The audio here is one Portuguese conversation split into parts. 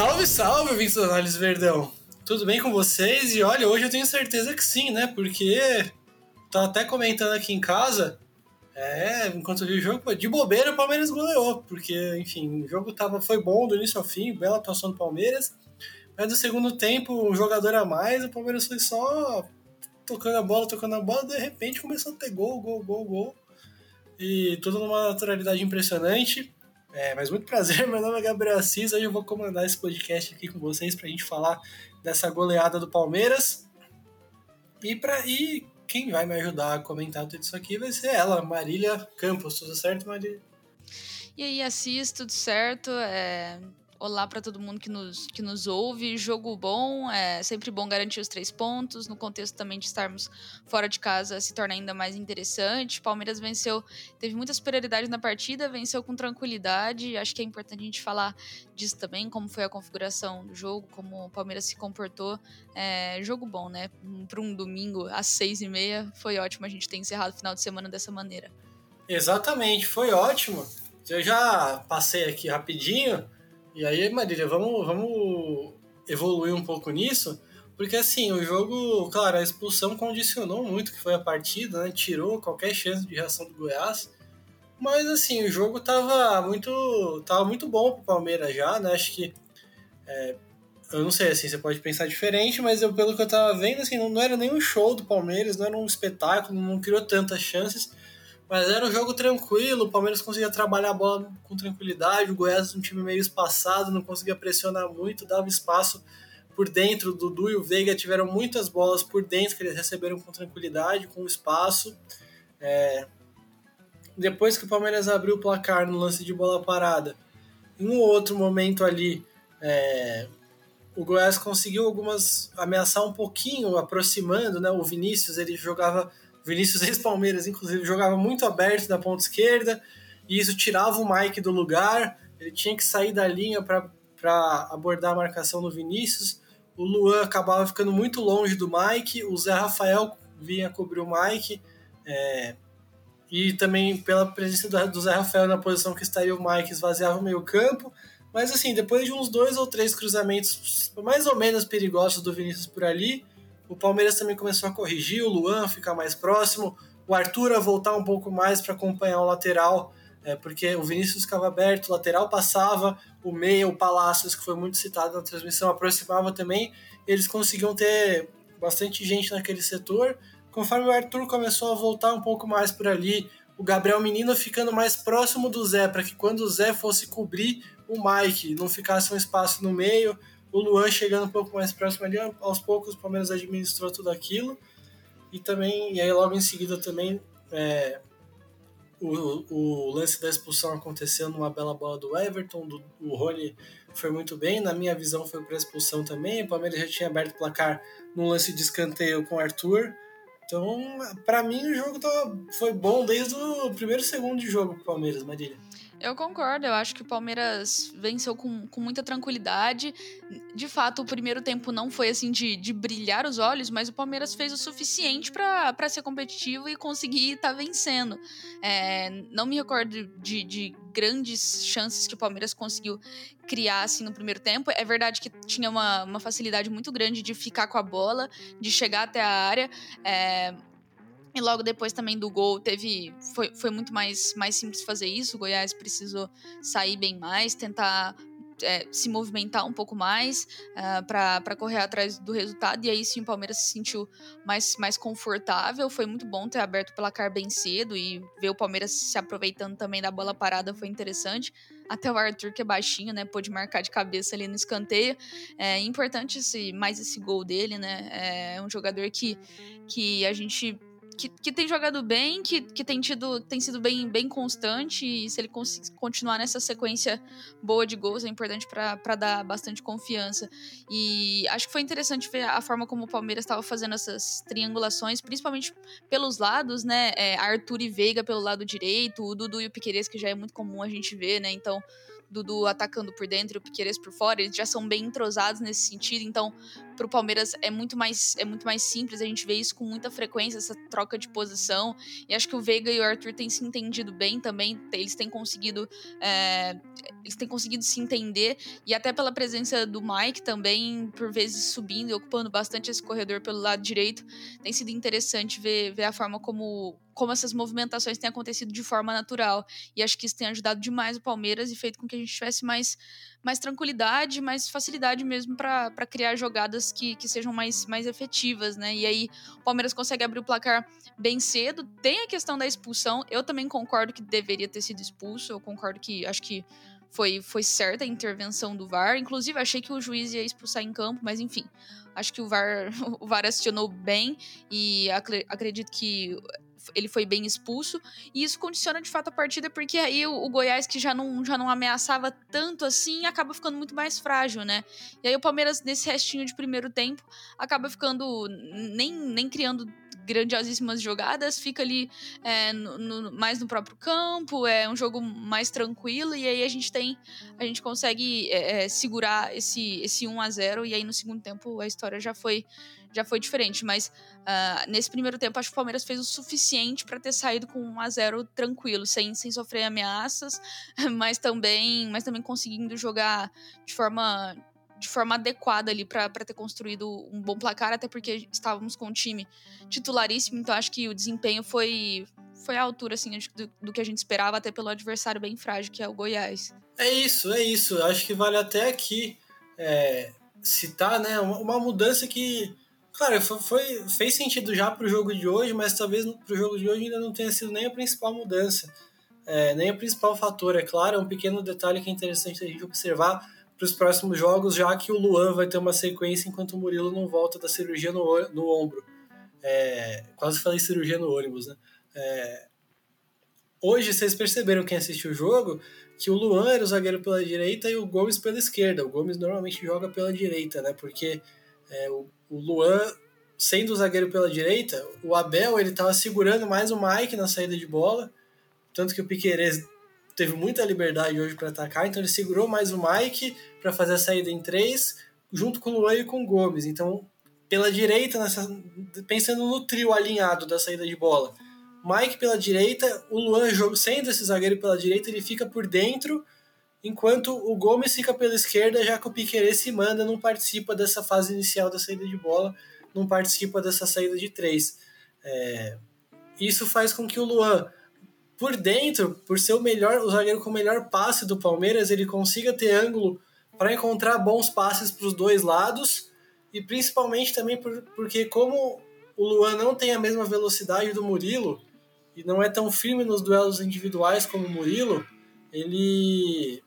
Salve, salve, ouvintes do Análise Verdão! Tudo bem com vocês? E olha, hoje eu tenho certeza que sim, né? Porque tá até comentando aqui em casa, é, enquanto eu vi o jogo, de bobeira o Palmeiras goleou, porque, enfim, o jogo tava, foi bom do início ao fim, bela atuação do Palmeiras, mas no segundo tempo, um jogador a mais, o Palmeiras foi só tocando a bola, tocando a bola, de repente começou a ter gol, gol, gol, gol, e tudo numa naturalidade impressionante. É, mas muito prazer, meu nome é Gabriel Assis, hoje eu vou comandar esse podcast aqui com vocês pra gente falar dessa goleada do Palmeiras. E, pra, e quem vai me ajudar a comentar tudo isso aqui vai ser ela, Marília Campos. Tudo certo, Marília? E aí, Assis, tudo certo? É, Olá para todo mundo que nos, que nos ouve. Jogo bom, é sempre bom garantir os três pontos. No contexto também de estarmos fora de casa, se torna ainda mais interessante. Palmeiras venceu, teve muita superioridade na partida, venceu com tranquilidade. Acho que é importante a gente falar disso também, como foi a configuração do jogo, como o Palmeiras se comportou. É, jogo bom, né? Para um domingo às seis e meia, foi ótimo a gente ter encerrado o final de semana dessa maneira. Exatamente, foi ótimo. Eu já passei aqui rapidinho e aí, Marília, vamos, vamos evoluir um pouco nisso, porque assim, o jogo, claro, a expulsão condicionou muito que foi a partida, né? Tirou qualquer chance de reação do Goiás. Mas assim, o jogo tava muito, tava muito bom pro Palmeiras já, né? Acho que é, eu não sei assim, você pode pensar diferente, mas eu, pelo que eu tava vendo, assim, não, não era nenhum show do Palmeiras, não era um espetáculo, não criou tantas chances. Mas era um jogo tranquilo, o Palmeiras conseguia trabalhar a bola com tranquilidade, o Goiás um time meio espaçado, não conseguia pressionar muito, dava espaço por dentro. O Dudu e o Veiga tiveram muitas bolas por dentro que eles receberam com tranquilidade, com espaço. É... Depois que o Palmeiras abriu o placar no lance de bola parada, em um outro momento ali, é... o Goiás conseguiu algumas ameaçar um pouquinho, aproximando, né? O Vinícius ele jogava Vinícius ex-Palmeiras, inclusive, jogava muito aberto na ponta esquerda, e isso tirava o Mike do lugar, ele tinha que sair da linha para abordar a marcação do Vinícius. O Luan acabava ficando muito longe do Mike, o Zé Rafael vinha cobrir o Mike, é, e também pela presença do, do Zé Rafael na posição que estaria o Mike, esvaziava o meio campo. Mas assim, depois de uns dois ou três cruzamentos mais ou menos perigosos do Vinícius por ali, o Palmeiras também começou a corrigir, o Luan ficar mais próximo, o Arthur a voltar um pouco mais para acompanhar o lateral, é, porque o Vinícius ficava aberto, o lateral passava, o meia, o Palácios, que foi muito citado na transmissão, aproximava também, eles conseguiam ter bastante gente naquele setor. Conforme o Arthur começou a voltar um pouco mais por ali, o Gabriel Menino ficando mais próximo do Zé, para que quando o Zé fosse cobrir o Mike, não ficasse um espaço no meio, o Luan chegando um pouco mais próximo ali, aos poucos o Palmeiras administrou tudo aquilo. E também, e aí logo em seguida também é, o, o, lance da expulsão aconteceu numa bela bola do Everton, do, o Rony foi muito bem, na minha visão foi para expulsão também, o Palmeiras já tinha aberto o placar num lance de escanteio com o Arthur, então para mim o jogo foi bom desde o primeiro segundo de jogo pro Palmeiras, Marília. Eu concordo, eu acho que o Palmeiras venceu com, com muita tranquilidade. De fato, o primeiro tempo não foi assim de, de brilhar os olhos, mas o Palmeiras fez o suficiente para ser competitivo e conseguir estar tá vencendo. É, não me recordo de, de grandes chances que o Palmeiras conseguiu criar assim no primeiro tempo. É verdade que tinha uma, uma facilidade muito grande de ficar com a bola, de chegar até a área. É, e logo depois também do gol teve. Foi, foi muito mais, mais simples fazer isso. O Goiás precisou sair bem mais, tentar é, se movimentar um pouco mais uh, para correr atrás do resultado. E aí sim o Palmeiras se sentiu mais, mais confortável. Foi muito bom ter aberto o placar bem cedo e ver o Palmeiras se aproveitando também da bola parada foi interessante. Até o Arthur, que é baixinho, né? Pôde marcar de cabeça ali no escanteio. É importante esse, mais esse gol dele, né? É um jogador que, que a gente que, que tem jogado bem, que, que tem tido tem sido bem, bem constante e se ele continuar nessa sequência boa de gols é importante para dar bastante confiança. E acho que foi interessante ver a forma como o Palmeiras estava fazendo essas triangulações, principalmente pelos lados, né? É, Arthur e Veiga pelo lado direito, o Dudu e o Piqueires, que já é muito comum a gente ver, né? Então, Dudu atacando por dentro e o Piqueires por fora, eles já são bem entrosados nesse sentido, então pro Palmeiras é muito mais é muito mais simples, a gente vê isso com muita frequência, essa troca de posição. E acho que o Veiga e o Arthur têm se entendido bem também, eles têm conseguido é, eles têm conseguido se entender e até pela presença do Mike também, por vezes subindo e ocupando bastante esse corredor pelo lado direito, tem sido interessante ver, ver a forma como como essas movimentações têm acontecido de forma natural. E acho que isso tem ajudado demais o Palmeiras e feito com que a gente tivesse mais, mais tranquilidade, mais facilidade mesmo para criar jogadas que, que sejam mais, mais efetivas, né? E aí o Palmeiras consegue abrir o placar bem cedo. Tem a questão da expulsão. Eu também concordo que deveria ter sido expulso. Eu concordo que acho que foi, foi certa a intervenção do VAR. Inclusive, achei que o juiz ia expulsar em campo, mas enfim. Acho que o VAR, o VAR acionou bem e acredito que ele foi bem expulso, e isso condiciona de fato a partida, porque aí o, o, Goiás, que já não, já não ameaçava tanto assim, acaba ficando muito mais frágil, né? E aí o Palmeiras, nesse restinho de primeiro tempo, acaba ficando nem, nem criando grandiosíssimas jogadas, fica ali é, no, no, mais no próprio campo, é um jogo mais tranquilo, e aí a gente tem, a gente consegue é, é segurar esse, esse 1 a 0 e aí no segundo tempo a história já foi já foi diferente, mas uh, nesse primeiro tempo acho que o Palmeiras fez o suficiente para ter saído com 1 a 0 tranquilo, sem, sem sofrer ameaças, mas também, mas também conseguindo jogar de forma de forma adequada ali para ter construído um bom placar, até porque estávamos com um time titularíssimo, então acho que o desempenho foi, foi à altura assim, do, do, que a gente esperava, até pelo adversário bem frágil, que é o Goiás. É isso, é isso. Acho que vale até aqui é, citar né, uma, uma, mudança que, claro, foi, foi, fez sentido já para o jogo de hoje, mas talvez para o jogo de hoje ainda não tenha sido nem a principal mudança. É, nem o principal fator, é claro, é um pequeno detalhe que é interessante a gente observar para os próximos jogos, já que o Luan vai ter uma sequência enquanto o Murilo não volta da cirurgia no, no ombro. É, quase falei cirurgia no ônibus, né? É, hoje, vocês perceberam quem assistiu o jogo que o Luan era o zagueiro pela direita e o Gomes pela esquerda. O Gomes normalmente joga pela direita, né? Porque é, o, o Luan, sendo o zagueiro pela direita, o Abel ele estava segurando mais o Mike na saída de bola, tanto que o Piquerez teve muita liberdade hoje para atacar, então ele segurou mais o Mike para fazer a saída em três, junto com o Luan e com o Gomes. Então, pela direita, nessa, pensando no trio alinhado da saída de bola, Mike pela direita, o Luan sendo esse zagueiro pela direita, ele fica por dentro, enquanto o Gomes fica pela esquerda, já que o Piquerez se manda, não participa dessa fase inicial da saída de bola, não participa dessa saída de três. É, isso faz com que o Luan por dentro, por ser o melhor, o zagueiro com o melhor passe do Palmeiras, ele consiga ter ângulo para encontrar bons passes para os dois lados e principalmente também por, porque como o Luan não tem a mesma velocidade do Murilo e não é tão firme nos duelos individuais como o Murilo, ele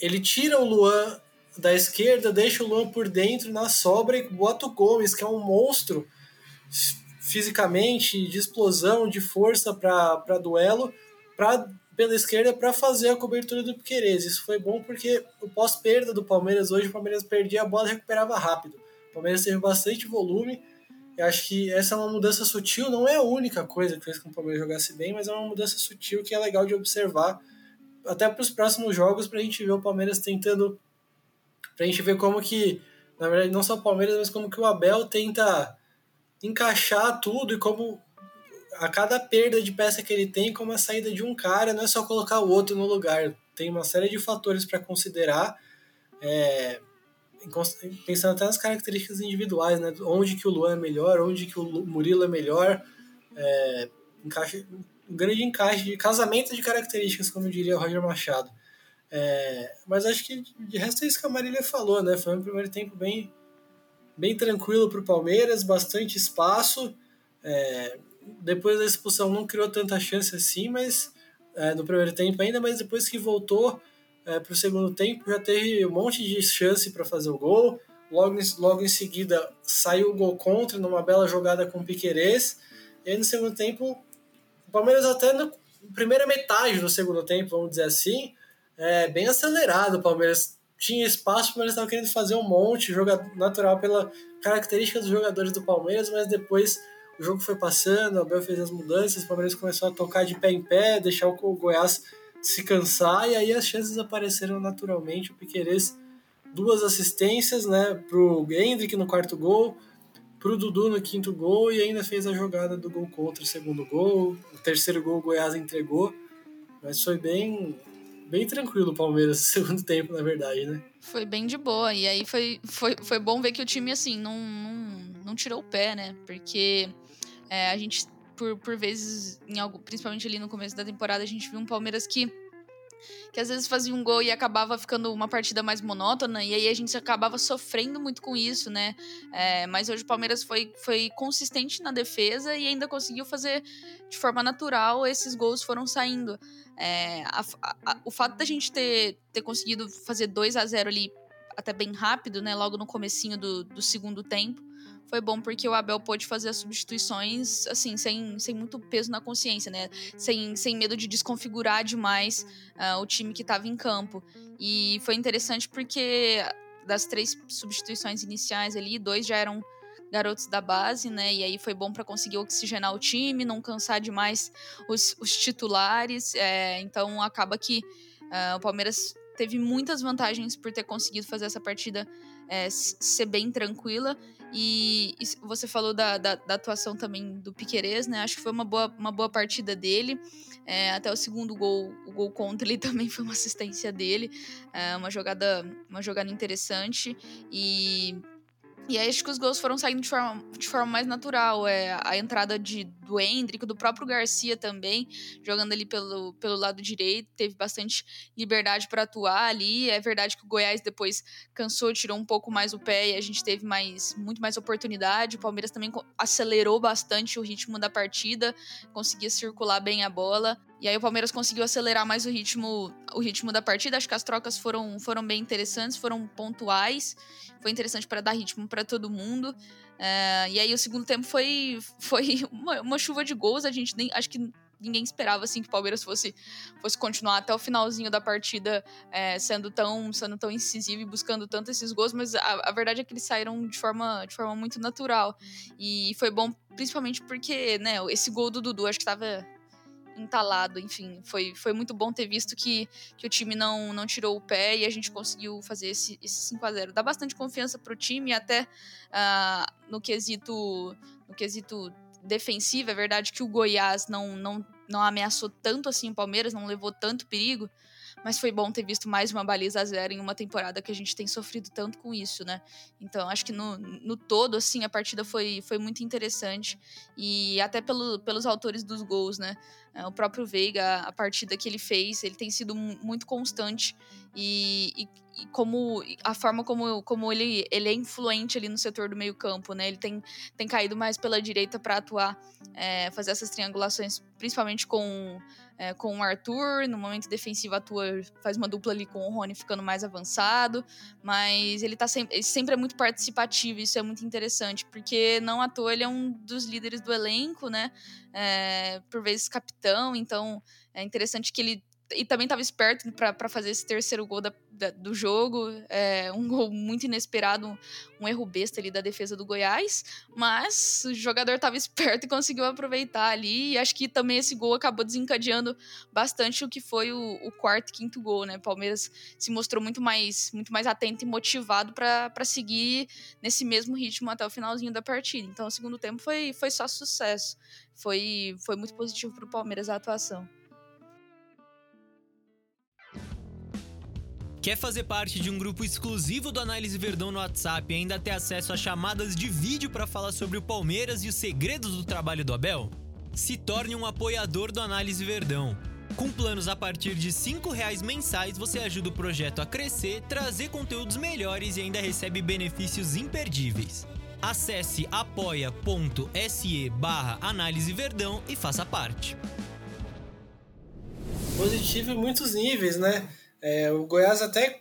ele tira o Luan da esquerda, deixa o Luan por dentro na sobra e bota o Gomes, que é um monstro fisicamente, de explosão, de força para duelo, pra, pela esquerda para fazer a cobertura do Piquerez. Isso foi bom porque o pós-perda do Palmeiras hoje, o Palmeiras perdia a bola e recuperava rápido. O Palmeiras teve bastante volume. Eu acho que essa é uma mudança sutil, não é a única coisa que fez com que o Palmeiras jogasse bem, mas é uma mudança sutil que é legal de observar até para os próximos jogos para a gente ver o Palmeiras tentando para a gente ver como que na verdade não só o Palmeiras mas como que o Abel tenta encaixar tudo e como a cada perda de peça que ele tem, como a saída de um cara, não é só colocar o outro no lugar. Tem uma série de fatores para considerar, é, pensando até nas características individuais, né? Onde que o Luan é melhor, onde que o Murilo é melhor, é, um grande encaixe de casamento de características, como diria o Roger Machado. É, mas acho que de resto é isso que a Marília falou, né? Foi um primeiro tempo bem bem tranquilo para o Palmeiras, bastante espaço. É, depois da expulsão não criou tanta chance assim, mas é, no primeiro tempo ainda, mas depois que voltou é, para o segundo tempo já teve um monte de chance para fazer o gol. Logo, logo em seguida saiu o gol contra numa bela jogada com o Piquerez. E aí no segundo tempo, o Palmeiras até na primeira metade do segundo tempo, vamos dizer assim, é, bem acelerado. O Palmeiras tinha espaço, mas eles estavam querendo fazer um monte, jogo natural pela característica dos jogadores do Palmeiras, mas depois o jogo foi passando, o Abel fez as mudanças, o Palmeiras começou a tocar de pé em pé, deixar o Goiás se cansar, e aí as chances apareceram naturalmente, o Piquerez duas assistências, né, pro Hendrick no quarto gol, pro Dudu no quinto gol e ainda fez a jogada do gol contra o segundo gol. O terceiro gol o Goiás entregou, mas foi bem bem tranquilo o Palmeiras no segundo tempo, na verdade, né? Foi bem de boa. E aí foi, foi, foi bom ver que o time, assim, não, não, não tirou o pé, né? Porque é, a gente, por, por vezes, em algo, principalmente ali no começo da temporada, a gente viu um Palmeiras que que às vezes fazia um gol e acabava ficando uma partida mais monótona, e aí a gente acabava sofrendo muito com isso, né? É, mas hoje o Palmeiras foi, foi consistente na defesa e ainda conseguiu fazer de forma natural, esses gols foram saindo. É, a, a, o fato da gente ter, ter conseguido fazer 2 a 0 ali até bem rápido, né? Logo no comecinho do, do segundo tempo, foi bom porque o Abel pôde fazer as substituições, assim, sem, sem muito peso na consciência, né? Sem, sem medo de desconfigurar demais uh, o time que estava em campo. E foi interessante porque das três substituições iniciais ali, dois já eram garotos da base, né? E aí foi bom para conseguir oxigenar o time, não cansar demais os, os titulares. É, então acaba que uh, o Palmeiras teve muitas vantagens por ter conseguido fazer essa partida é, ser bem tranquila. E, e você falou da, da, da, atuação também do Piquerez, né? Acho que foi uma boa, uma boa partida dele. É, até o segundo gol, o gol contra ele também foi uma assistência dele. É, uma jogada uma jogada interessante. E e aí acho que os gols foram saindo de forma, de forma mais natural. É, a entrada de, do Hendrick, do próprio Garcia também, jogando ali pelo, pelo lado direito, teve bastante liberdade para atuar ali. É verdade que o Goiás depois cansou, tirou um pouco mais o pé e a gente teve mais, muito mais oportunidade. O Palmeiras também acelerou bastante o ritmo da partida, conseguia circular bem a bola. E aí o Palmeiras conseguiu acelerar mais o ritmo, o ritmo da partida. Acho que as trocas foram, foram bem interessantes, foram pontuais. Foi interessante para dar ritmo para todo mundo. É, e aí o segundo tempo foi, foi uma, uma, chuva de gols. A gente nem acho que ninguém esperava assim que o Palmeiras fosse, fosse continuar até o finalzinho da partida é, sendo tão sendo tão incisivo e buscando tanto esses gols, mas a, a, verdade é que eles saíram de forma, de forma muito natural. E foi bom principalmente porque, né, esse gol do Dudu acho que estava entalado, enfim, foi, foi muito bom ter visto que, que o time não, não tirou o pé e a gente conseguiu fazer esse, esse 5 a 0 Dá bastante confiança pro time, até uh, no quesito no quesito defensivo, é verdade que o Goiás não, não, não ameaçou tanto assim o Palmeiras, não levou tanto perigo, mas foi bom ter visto mais uma baliza a zero em uma temporada que a gente tem sofrido tanto com isso, né? Então, acho que no, no todo, assim, a partida foi, foi muito interessante. E até pelo, pelos autores dos gols, né? É, o próprio Veiga, a partida que ele fez, ele tem sido muito constante. E, e, e, como a forma como, como ele, ele é influente ali no setor do meio campo, né? Ele tem, tem caído mais pela direita para atuar, é, fazer essas triangulações, principalmente com é, com o Arthur, no momento defensivo atua, faz uma dupla ali com o Rony ficando mais avançado, mas ele tá sempre, ele sempre é muito participativo, isso é muito interessante, porque não à toa ele é um dos líderes do elenco, né? É, por vezes capitão, então é interessante que ele e também estava esperto para fazer esse terceiro gol da, da, do jogo. É, um gol muito inesperado, um, um, erro besta ali da defesa do Goiás. Mas o jogador estava esperto e conseguiu aproveitar ali. E acho que também esse gol acabou desencadeando bastante o que foi o, o quarto e quinto gol, né? Palmeiras se mostrou muito mais, muito mais atento e motivado para seguir nesse mesmo ritmo até o finalzinho da partida. Então o segundo tempo foi, foi só sucesso. Foi, foi muito positivo para o Palmeiras a atuação. Quer fazer parte de um grupo exclusivo do Análise Verdão no WhatsApp e ainda ter acesso a chamadas de vídeo para falar sobre o Palmeiras e os segredos do trabalho do Abel? Se torne um apoiador do Análise Verdão. Com planos a partir de R$ reais mensais, você ajuda o projeto a crescer, trazer conteúdos melhores e ainda recebe benefícios imperdíveis. Acesse apoia.se barra Análise Verdão e faça parte. Positivo em muitos níveis, né? É, o Goiás até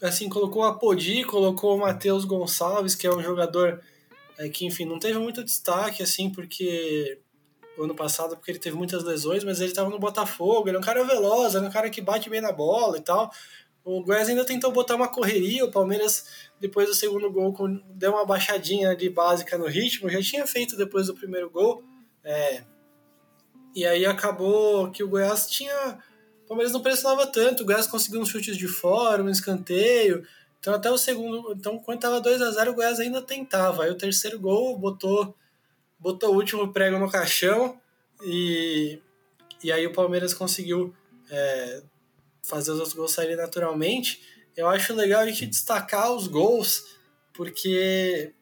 assim colocou a Podi, colocou o Matheus Gonçalves, que é um jogador é, que, enfim, não teve muito destaque, assim, porque ano passado, porque ele teve muitas lesões, mas ele estava no Botafogo, ele é um cara veloz, é um cara que bate bem na bola e tal. O Goiás ainda tentou botar uma correria, o Palmeiras, depois do segundo gol, deu uma baixadinha de básica no ritmo, já tinha feito depois do primeiro gol. É, e aí acabou que o Goiás tinha o Palmeiras não pressionava tanto, o Goiás conseguiu uns chutes de fora, um escanteio. Então até o segundo, então quando tava 2 a 0 o Goiás ainda tentava. Aí o terceiro gol botou botou o último prego no caixão e, e aí o Palmeiras conseguiu é, fazer os outros gols saírem naturalmente. Eu acho legal a gente destacar os gols porque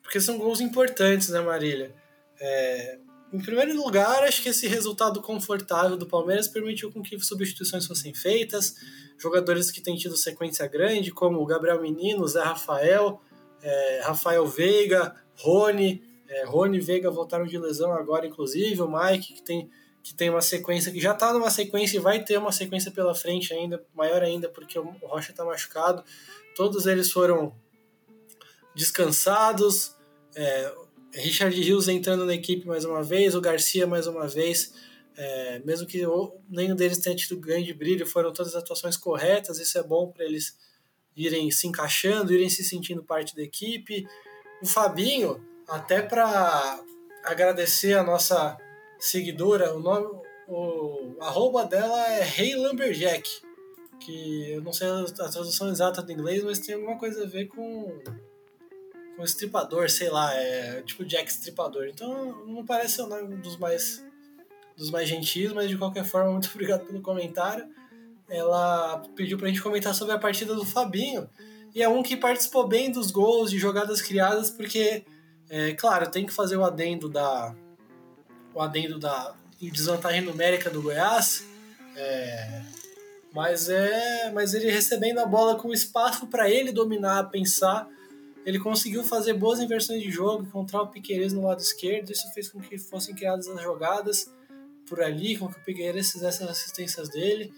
porque são gols importantes, né, Marília? É, em primeiro lugar, acho que esse resultado confortável do Palmeiras permitiu com que substituições fossem feitas, jogadores que têm tido sequência grande, como o Gabriel Menino, Zé Rafael, é, Rafael Veiga, Rony, é, Rony e Veiga voltaram de lesão agora, inclusive, o Mike, que tem, que tem uma sequência, que já está numa sequência e vai ter uma sequência pela frente ainda, maior ainda, porque o Rocha está machucado. Todos eles foram descansados, é, Richard Rios entrando na equipe mais uma vez, o Garcia mais uma vez, é, mesmo que nenhum deles tenha tido grande brilho, foram todas as atuações corretas, isso é bom para eles irem se encaixando, irem se sentindo parte da equipe. O Fabinho, até para agradecer a nossa seguidora, o nome, o arroba dela é Rei hey Lumberjack, que eu não sei a tradução exata do inglês, mas tem alguma coisa a ver com com estripador, sei lá, é tipo Jack Estripador. Então não parece ser nome dos mais dos mais gentis, mas de qualquer forma, muito obrigado pelo comentário. Ela pediu pra gente comentar sobre a partida do Fabinho. E é um que participou bem dos gols, de jogadas criadas, porque, é, claro, tem que fazer o adendo da. O adendo da desvantagem numérica do Goiás. É, mas é. Mas ele recebendo a bola com espaço para ele dominar, pensar ele conseguiu fazer boas inversões de jogo, encontrar o Piqueires no lado esquerdo, isso fez com que fossem criadas as jogadas por ali, com que o Piqueires fizesse as assistências dele.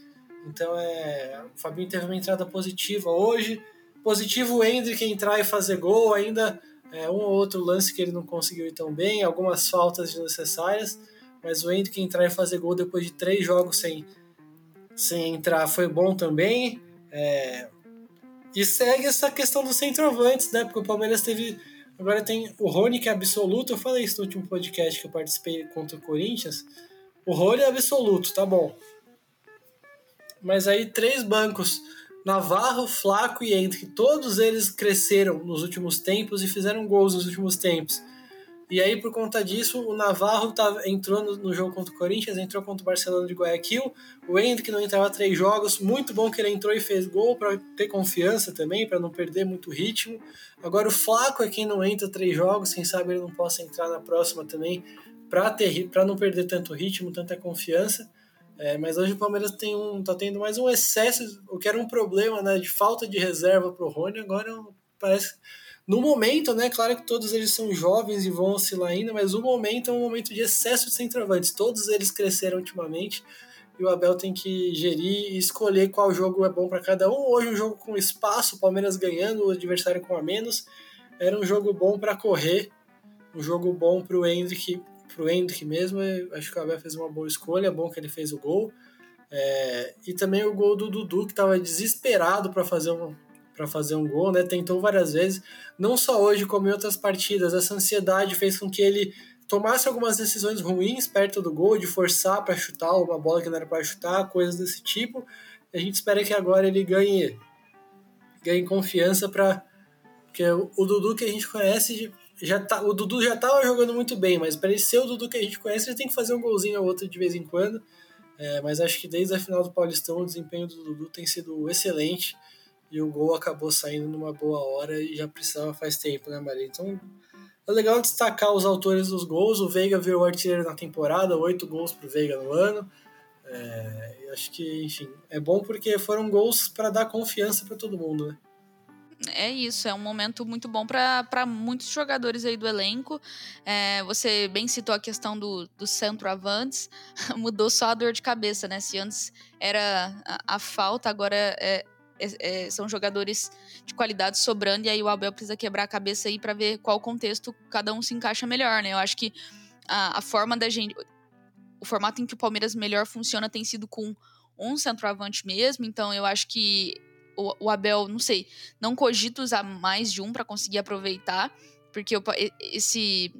Então é, o Fabinho teve uma entrada positiva hoje. Positivo o Hendrick entrar e fazer gol, ainda é, um ou outro lance que ele não conseguiu ir tão bem, algumas faltas desnecessárias, mas o Hendrick entrar e fazer gol depois de três jogos sem, sem entrar foi bom também. É, e segue essa questão dos centroavantes, né? Porque o Palmeiras teve. Agora tem o Rony, que é absoluto. Eu falei isso no último podcast que eu participei contra o Corinthians. O Rony é absoluto, tá bom. Mas aí três bancos. Navarro, Flaco e Henrique, todos eles cresceram nos últimos tempos e fizeram gols nos últimos tempos. E aí, por conta disso, o Navarro tá, entrou no, no, jogo contra o Corinthians, entrou contra o Barcelona de Guayaquil. O Hendrick não entrava três jogos, muito bom que ele entrou e fez gol para ter confiança também, para não perder muito ritmo. Agora o Flaco é quem não entra três jogos, quem sabe ele não possa entrar na próxima também, para não perder tanto ritmo, tanta confiança. É, mas hoje o Palmeiras tem um, tá tendo mais um excesso, o que era um problema né, de falta de reserva para o Rony, agora parece no momento, né, claro que todos eles são jovens e vão oscilar ainda, mas o momento é um momento de excesso de centroavantes. Todos eles cresceram ultimamente e o Abel tem que gerir e escolher qual jogo é bom para cada um. Hoje um jogo com espaço, o Palmeiras ganhando, o adversário com a menos. Era um jogo bom para correr, um jogo bom para o Hendrick, pro Hendrick mesmo. Acho que o Abel fez uma boa escolha, é bom que ele fez o gol. É, e também o gol do Dudu, que estava desesperado para fazer um, para fazer um gol, né? Tentou várias vezes, não só hoje como em outras partidas. Essa ansiedade fez com que ele tomasse algumas decisões ruins perto do gol, de forçar para chutar uma bola que não era para chutar, coisas desse tipo. A gente espera que agora ele ganhe ganhe confiança para porque o Dudu que a gente conhece já tá, o Dudu já estava jogando muito bem, mas para ele ser o Dudu que a gente conhece, ele tem que fazer um golzinho ou outro de vez em quando. É, mas acho que desde a final do Paulistão o desempenho do Dudu tem sido excelente e o gol acabou saindo numa boa hora e já precisava faz tempo, né, Maria? Então é legal destacar os autores dos gols. O Veiga virou artilheiro na temporada, oito gols para o Veiga no ano. É, acho que, enfim, é bom porque foram gols para dar confiança para todo mundo, né? É isso, é um momento muito bom para muitos jogadores aí do elenco. É, você bem citou a questão do, do centroavantes, mudou só a dor de cabeça, né? Se antes era a, a falta, agora é, é, são jogadores de qualidade sobrando, e aí o Abel precisa quebrar a cabeça aí para ver qual contexto cada um se encaixa melhor, né? Eu acho que a, a, forma da gente. O formato em que o Palmeiras melhor funciona tem sido com um centroavante mesmo, então eu acho que o, o Abel, não sei, não cogita usar mais de um para conseguir aproveitar, porque esse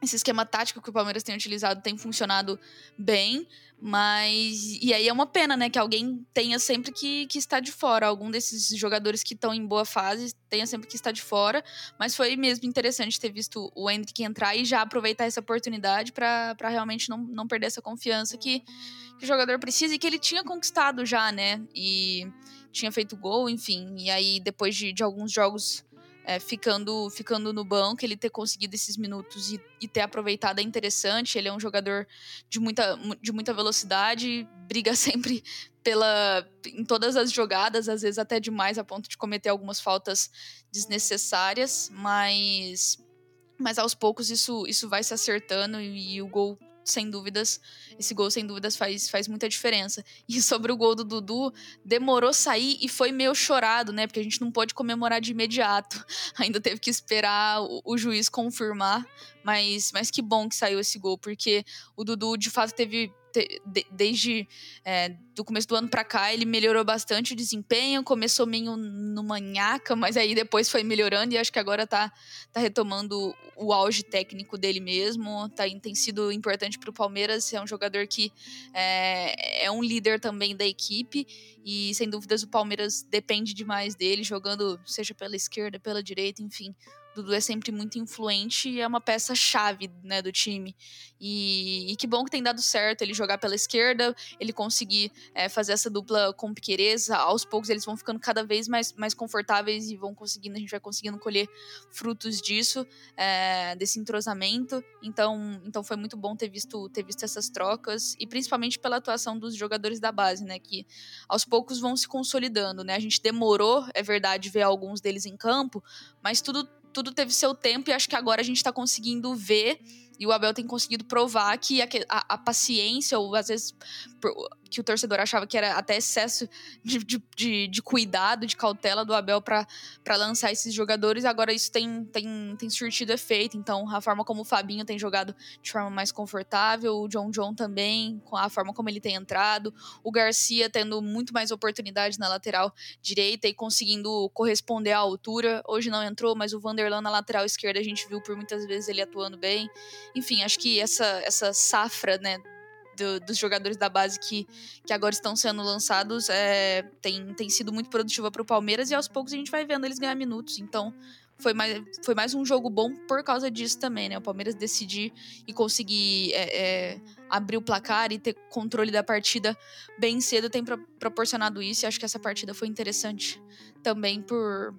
esse esquema tático que o Palmeiras tem utilizado tem funcionado bem, mas. E aí é uma pena, né? Que alguém tenha sempre que, que estar de fora. Algum desses jogadores que estão em boa fase tenha sempre que estar de fora. Mas foi mesmo interessante ter visto o Hendrick entrar e já aproveitar essa oportunidade para realmente não, não perder essa confiança que, que o jogador precisa e que ele tinha conquistado já, né? E tinha feito gol, enfim. E aí, depois de, de alguns jogos é, ficando, ficando no banco, ele ter conseguido esses minutos e, e, ter aproveitado é interessante. Ele é um jogador de muita, de muita velocidade, briga sempre pela em todas as jogadas, às vezes até demais a ponto de cometer algumas faltas desnecessárias, mas mas aos poucos isso, isso vai se acertando e, e o gol sem dúvidas, esse gol sem dúvidas faz, faz muita diferença. E sobre o gol do Dudu, demorou sair e foi meio chorado, né? Porque a gente não pôde comemorar de imediato. Ainda teve que esperar o, o juiz confirmar. Mas, mas que bom que saiu esse gol, porque o Dudu de fato teve desde é, do começo do ano para cá ele melhorou bastante o desempenho, começou meio no manhaca, mas aí depois foi melhorando e acho que agora tá, tá retomando o auge técnico dele mesmo, tá, tem sido importante para o Palmeiras, é um jogador que é, é um líder também da equipe e sem dúvidas o Palmeiras depende demais dele, jogando seja pela esquerda, pela direita, enfim, Dudu é sempre muito influente e é uma peça-chave né, do time. E, e, que bom que tem dado certo ele jogar pela esquerda, ele conseguir é, fazer essa dupla com Piquerez. Aos poucos eles vão ficando cada vez mais, mais confortáveis e vão conseguindo, a gente vai conseguindo colher frutos disso, é, desse entrosamento. Então, então foi muito bom ter visto, ter visto essas trocas e principalmente pela atuação dos jogadores da base, né? Que aos poucos vão se consolidando, né? A gente demorou, é verdade, ver alguns deles em campo, mas tudo tudo teve seu tempo e acho que agora a gente está conseguindo ver e o Abel tem conseguido provar que a, a, paciência, ou às vezes que o torcedor achava que era até excesso de, de, de, de cuidado, de cautela do Abel para lançar esses jogadores, agora isso tem, tem, tem surtido efeito. Então, a forma como o Fabinho tem jogado de forma mais confortável, o John John também, com a forma como ele tem entrado, o Garcia tendo muito mais oportunidades na lateral direita e conseguindo corresponder à altura. Hoje não entrou, mas o Vanderlan na lateral esquerda a gente viu por muitas vezes ele atuando bem. Enfim, acho que essa, essa safra, né, do, dos jogadores da base que, que agora estão sendo lançados é, tem, tem sido muito produtiva para o Palmeiras e aos poucos a gente vai vendo eles ganhar minutos. Então foi mais, foi mais um jogo bom por causa disso também, né? O Palmeiras decidir e conseguir é, é, abrir o placar e ter controle da partida bem cedo tem pro, proporcionado isso. E acho que essa partida foi interessante também por,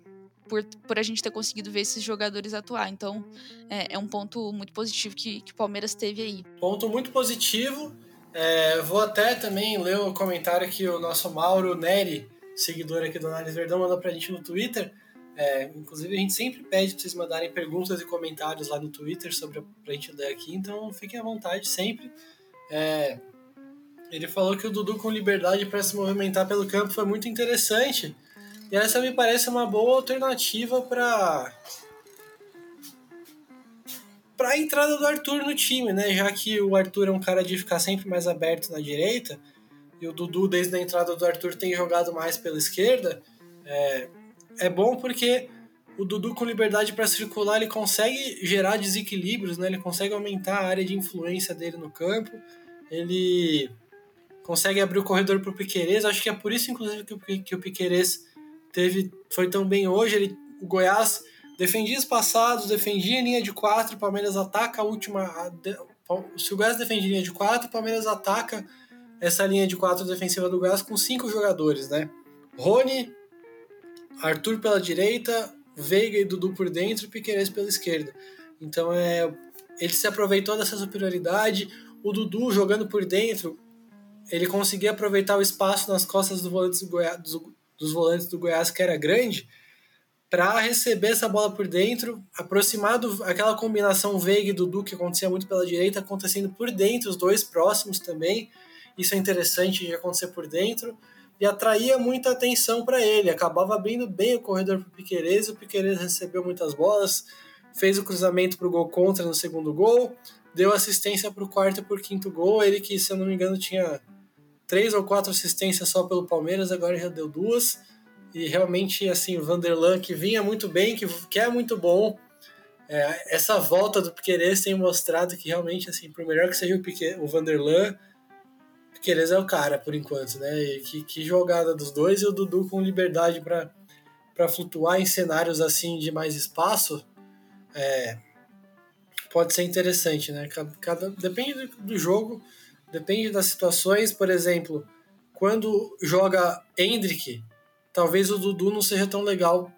por, por a gente ter conseguido ver esses jogadores atuar. Então, é, é um ponto muito positivo que, o Palmeiras teve aí. Ponto muito positivo. É, vou até também ler o comentário que o nosso Mauro Neri, seguidor aqui do Análise Verdão, mandou pra gente no Twitter. É, inclusive, a gente sempre pede para vocês mandarem perguntas e comentários lá no Twitter sobre a, pra gente ler aqui, então fiquem à vontade sempre. É, ele falou que o Dudu com liberdade para se movimentar pelo campo foi muito interessante. E essa me parece uma boa alternativa para para a entrada do Arthur no time, né? Já que o Arthur é um cara de ficar sempre mais aberto na direita e o Dudu desde a entrada do Arthur tem jogado mais pela esquerda, é, é bom porque o Dudu com liberdade para circular ele consegue gerar desequilíbrios, né? Ele consegue aumentar a área de influência dele no campo, ele consegue abrir o corredor para o Piquerez. Acho que é por isso, inclusive, que o, que o Piquerez teve, foi tão bem hoje. Ele, o Goiás defendia os passados, defendia a linha de quatro, o Palmeiras ataca a última. A, se o Goiás defende linha de quatro, o Palmeiras ataca essa linha de quatro defensiva do Goiás com cinco jogadores, né? Rony, Arthur pela direita, Veiga e Dudu por dentro e Piqueires pela esquerda. Então é, ele se aproveitou dessa superioridade. O Dudu jogando por dentro, ele conseguia aproveitar o espaço nas costas do volante do Goiás, dos volantes do Goiás, que era grande, para receber essa bola por dentro, aproximar do, aquela combinação Veiga e Dudu que acontecia muito pela direita, acontecendo por dentro, os dois próximos também. Isso é interessante de acontecer por dentro. E atraía muita atenção para ele. Acabava abrindo bem o corredor para o Piqueires. O Piqueires recebeu muitas bolas, fez o cruzamento para o gol contra no segundo gol, deu assistência para o quarto e para o quinto gol. Ele que, se eu não me engano, tinha três ou quatro assistências só pelo Palmeiras, agora já deu duas. E realmente, assim, o Vanderlan, que vinha muito bem, que, que é muito bom, É, essa volta do Piqueires tem mostrado que realmente, assim, por melhor que seja o, Pique, o Vanderlan, Piqueires é o cara, por enquanto, né? E que, que jogada dos dois e o Dudu com liberdade para flutuar em cenários assim de mais espaço, é, pode ser interessante, né? Cada, cada, depende do jogo, depende das situações, por exemplo, quando joga Hendrick, talvez o Dudu não seja tão legal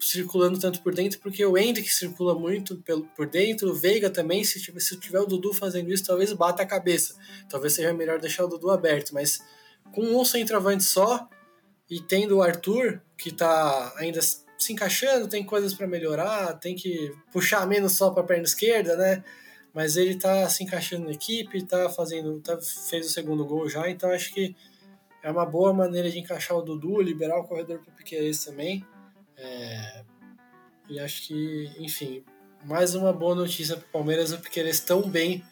circulando tanto por dentro, porque o Hendrick circula muito por dentro, o Veiga também, se tiver, se tiver o Dudu fazendo isso, talvez bata a cabeça. Talvez seja melhor deixar o Dudu aberto, mas com um centroavante só e tendo o Arthur, que está ainda se encaixando, tem coisas para melhorar, tem que puxar menos só para a perna esquerda, né? Mas ele está se encaixando na equipe, tá fazendo, tá, fez o segundo gol já, então acho que é uma boa maneira de encaixar o Dudu, liberar o corredor para o Piqueires também. É, e acho que, enfim, mais uma boa notícia para o Palmeiras, o Piqueires tão bem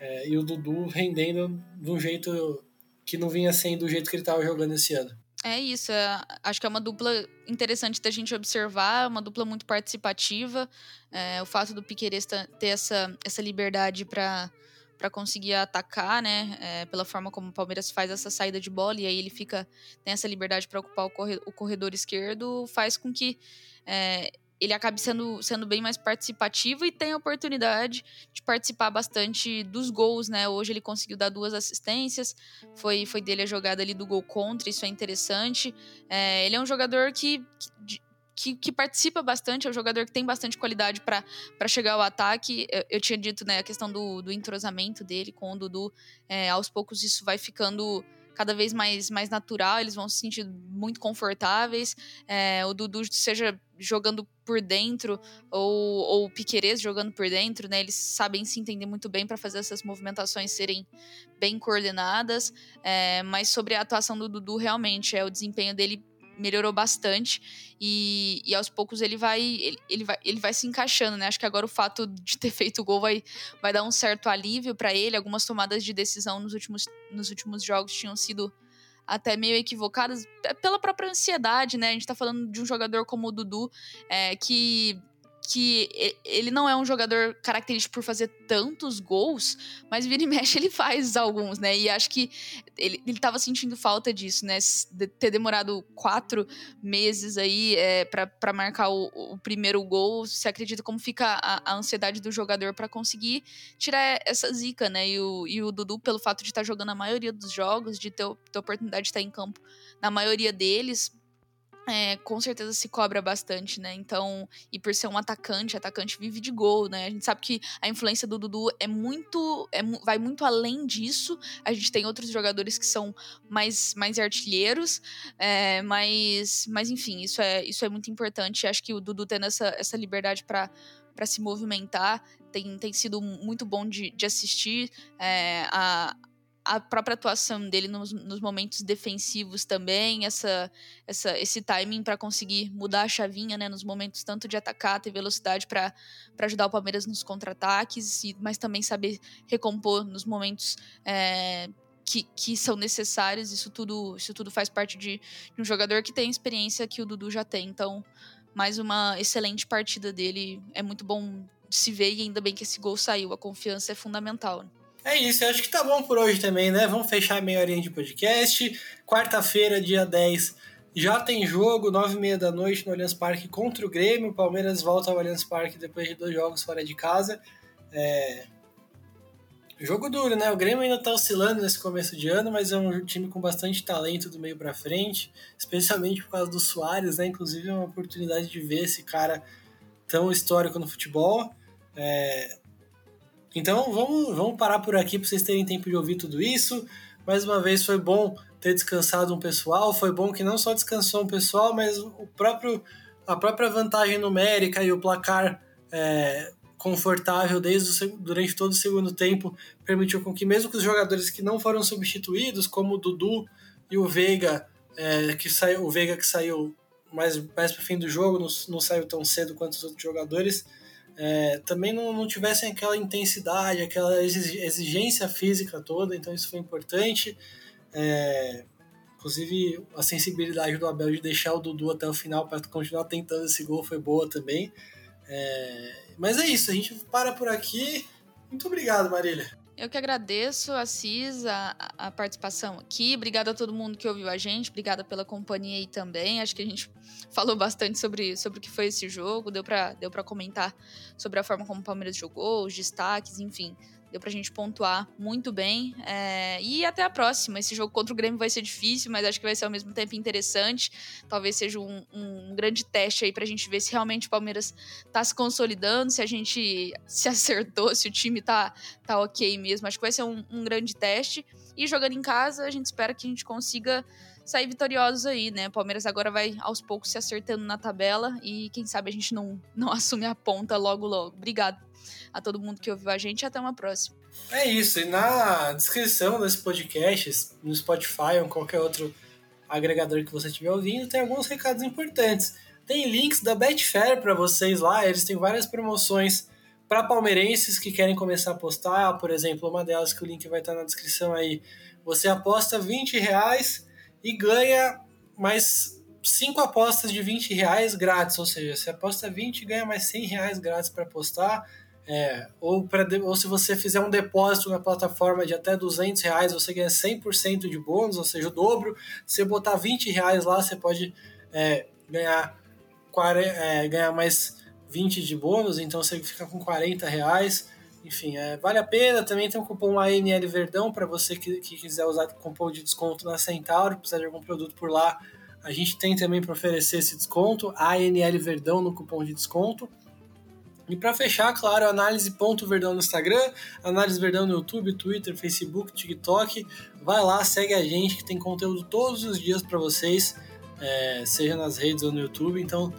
é, e o Dudu rendendo de um jeito que não vinha sendo do jeito que ele estava jogando esse ano. É isso, é, acho que é uma dupla interessante da gente observar, uma dupla muito participativa. É, o fato do Piqueires ter essa, essa liberdade para para conseguir atacar, né? É, pela forma como o Palmeiras faz essa saída de bola e aí ele fica tem essa liberdade para ocupar o, corredor, o corredor esquerdo, faz com que é, ele acabe sendo, sendo bem mais participativo e tem a oportunidade de participar bastante dos gols, né? Hoje ele conseguiu dar duas assistências, foi, foi dele a jogada ali do gol contra, isso é interessante. É, ele é um jogador que, que que, que, participa bastante, é um jogador que tem bastante qualidade para chegar ao ataque. Eu, eu, tinha dito, né, a questão do, do entrosamento dele com o Dudu. É, aos poucos isso vai ficando cada vez mais, mais natural, eles vão se sentir muito confortáveis. É, o Dudu, seja jogando por dentro ou, ou Piquerez jogando por dentro, né? Eles sabem se entender muito bem para fazer essas movimentações serem bem coordenadas. É, mas sobre a atuação do Dudu, realmente, é o desempenho dele melhorou bastante e, e aos poucos ele vai, ele, ele, vai ele vai se encaixando, né? Acho que agora o fato de ter feito o gol vai, vai dar um certo alívio para ele. Algumas tomadas de decisão nos últimos, nos últimos jogos tinham sido até meio equivocadas pela própria ansiedade, né? A gente tá falando de um jogador como o Dudu, é, que que ele não é um jogador característico por fazer tantos gols, mas vira e mexe ele faz alguns, né? E acho que ele, ele tava sentindo falta disso, né? De ter demorado quatro meses aí é, para marcar o, o, primeiro gol. Você acredita como fica a, a ansiedade do jogador para conseguir tirar essa zica, né? E o, e o Dudu, pelo fato de estar tá jogando a maioria dos jogos, de ter, ter oportunidade de estar em campo na maioria deles, é, com certeza se cobra bastante, né? Então, e por ser um atacante, atacante vive de gol, né? A gente sabe que a influência do Dudu é muito. É, vai muito além disso. A gente tem outros jogadores que são mais, mais artilheiros, é, mas, mas enfim, isso é, isso é muito importante. Acho que o Dudu tendo essa, essa liberdade para para se movimentar tem, tem sido muito bom de, de assistir. É, a, a própria atuação dele nos, nos, momentos defensivos também, essa, essa esse timing para conseguir mudar a chavinha, né, nos momentos tanto de atacar, ter velocidade para ajudar o Palmeiras nos contra-ataques, mas também saber recompor nos momentos é, que, que são necessários. Isso tudo, isso tudo faz parte de, de um jogador que tem experiência que o Dudu já tem. Então, mais uma excelente partida dele. É muito bom se ver e ainda bem que esse gol saiu. A confiança é fundamental. Né? É isso, eu acho que tá bom por hoje também, né? Vamos fechar meia horinha de podcast. Quarta-feira, dia 10, já tem jogo, 9 e meia da noite no Allianz Parque contra o Grêmio. O Palmeiras volta ao Allianz Parque depois de dois jogos fora de casa. É... Jogo duro, né? O Grêmio ainda tá oscilando nesse começo de ano, mas é um time com bastante talento do meio para frente, especialmente por causa do Soares, né? Inclusive é uma oportunidade de ver esse cara tão histórico no futebol. É... Então vamos, vamos parar por aqui para vocês terem tempo de ouvir tudo isso. Mais uma vez foi bom ter descansado um pessoal, foi bom que não só descansou um pessoal, mas o próprio, a própria vantagem numérica e o placar é, confortável desde o, durante todo o segundo tempo permitiu com que mesmo que os jogadores que não foram substituídos, como o Dudu e o Veiga, é, que saiu, o Veiga que saiu mais, mais para o fim do jogo, não, não saiu tão cedo quanto os outros jogadores, é, também não, não tivessem aquela intensidade, aquela exigência física toda, então isso foi importante. É, inclusive, a sensibilidade do Abel de deixar o Dudu até o final para continuar tentando esse gol foi boa também. É, mas é isso, a gente para por aqui. Muito obrigado, Marília. Eu que agradeço, a, a participação aqui. Obrigada a todo mundo que ouviu a gente. Obrigada pela companhia aí também. Acho que a gente falou bastante sobre, sobre o que foi esse jogo. Deu para deu comentar sobre a forma como o Palmeiras jogou, os destaques, enfim deu pra gente pontuar muito bem. É, e até a próxima. Esse jogo contra o Grêmio vai ser difícil, mas acho que vai ser ao mesmo tempo interessante. Talvez seja um, um grande teste aí pra gente ver se realmente o Palmeiras tá se consolidando, se a gente se acertou, se o time tá, tá ok mesmo. Acho que vai ser um, um grande teste. E jogando em casa, a gente espera que a gente consiga sair vitoriosos aí, né? O Palmeiras agora vai aos poucos se acertando na tabela e quem sabe a gente não, não assume a ponta logo logo. Obrigado a todo mundo que ouviu a gente e até uma próxima. É isso, e na descrição desse podcast, no Spotify ou qualquer outro agregador que você estiver ouvindo, tem alguns recados importantes. Tem links da Betfair para vocês lá, eles têm várias promoções para palmeirenses que querem começar a apostar, por exemplo, uma delas que o link vai estar na descrição aí. Você aposta 20 reais e ganha mais 5 apostas de 20 reais grátis, ou seja, você aposta 20 e ganha mais 100 reais grátis para apostar. É, ou, pra, ou se você fizer um depósito na plataforma de até 200 reais, você ganha 100% de bônus, ou seja, o dobro. Se você botar 20 reais lá, você pode é, ganhar, 40, é, ganhar mais 20 de bônus, então você fica com 40 reais. Enfim, é, vale a pena. Também tem o cupom ANL Verdão para você que, que, quiser usar cupom de desconto na Centauro, precisar de algum produto por lá. A gente tem também para oferecer esse desconto, ANL Verdão no cupom de desconto. E para fechar, claro, análise.verdão no Instagram, análise verdão no YouTube, Twitter, Facebook, TikTok. Vai lá, segue a gente que tem conteúdo todos os dias para vocês, é, seja nas redes ou no YouTube. Então,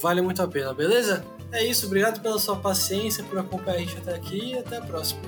vale muito a pena, beleza? É isso, obrigado pela sua paciência, por acompanhar a gente até aqui e até a próxima.